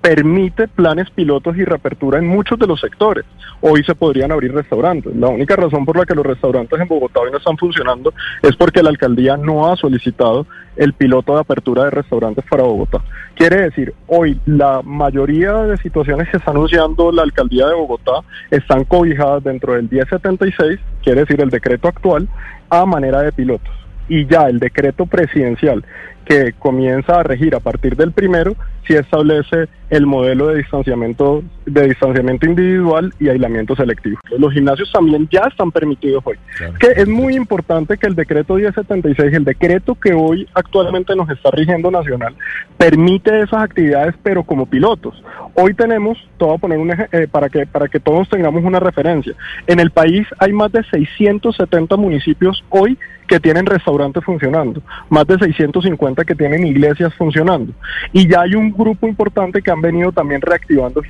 permite planes pilotos y reapertura en muchos de los sectores. Hoy se podrían abrir restaurantes. La única razón por la que los restaurantes en Bogotá hoy no están funcionando es porque la alcaldía no ha solicitado el piloto de apertura de restaurantes para Bogotá. Quiere decir, hoy la mayoría de situaciones que está anunciando la alcaldía de Bogotá están cobijadas dentro del 1076, quiere decir el decreto actual, a manera de pilotos. Y ya el decreto presidencial que comienza a regir a partir del primero, sí establece el modelo de distanciamiento, de distanciamiento individual y aislamiento selectivo. Los gimnasios también ya están permitidos hoy. Que es muy importante que el decreto 1076, el decreto que hoy actualmente nos está rigiendo nacional, permite esas actividades, pero como pilotos. Hoy tenemos, te voy a poner un eh, para que para que todos tengamos una referencia. En el país hay más de 670 municipios hoy que tienen restaurantes funcionando, más de 650 que tienen iglesias funcionando. Y ya hay un grupo importante que han venido también reactivando.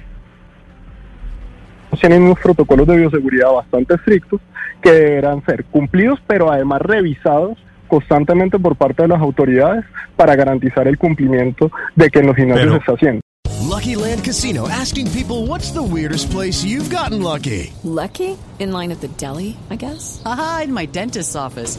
Tienen unos protocolos de bioseguridad bastante estrictos que deberán ser cumplidos, pero además revisados constantemente por parte de las autoridades para garantizar el cumplimiento de que en los gimnasios Pero- se está haciendo. Lucky Land Casino asking people what's the weirdest place you've gotten lucky? Lucky? In line at the deli, I guess? Aha, in my dentist's office.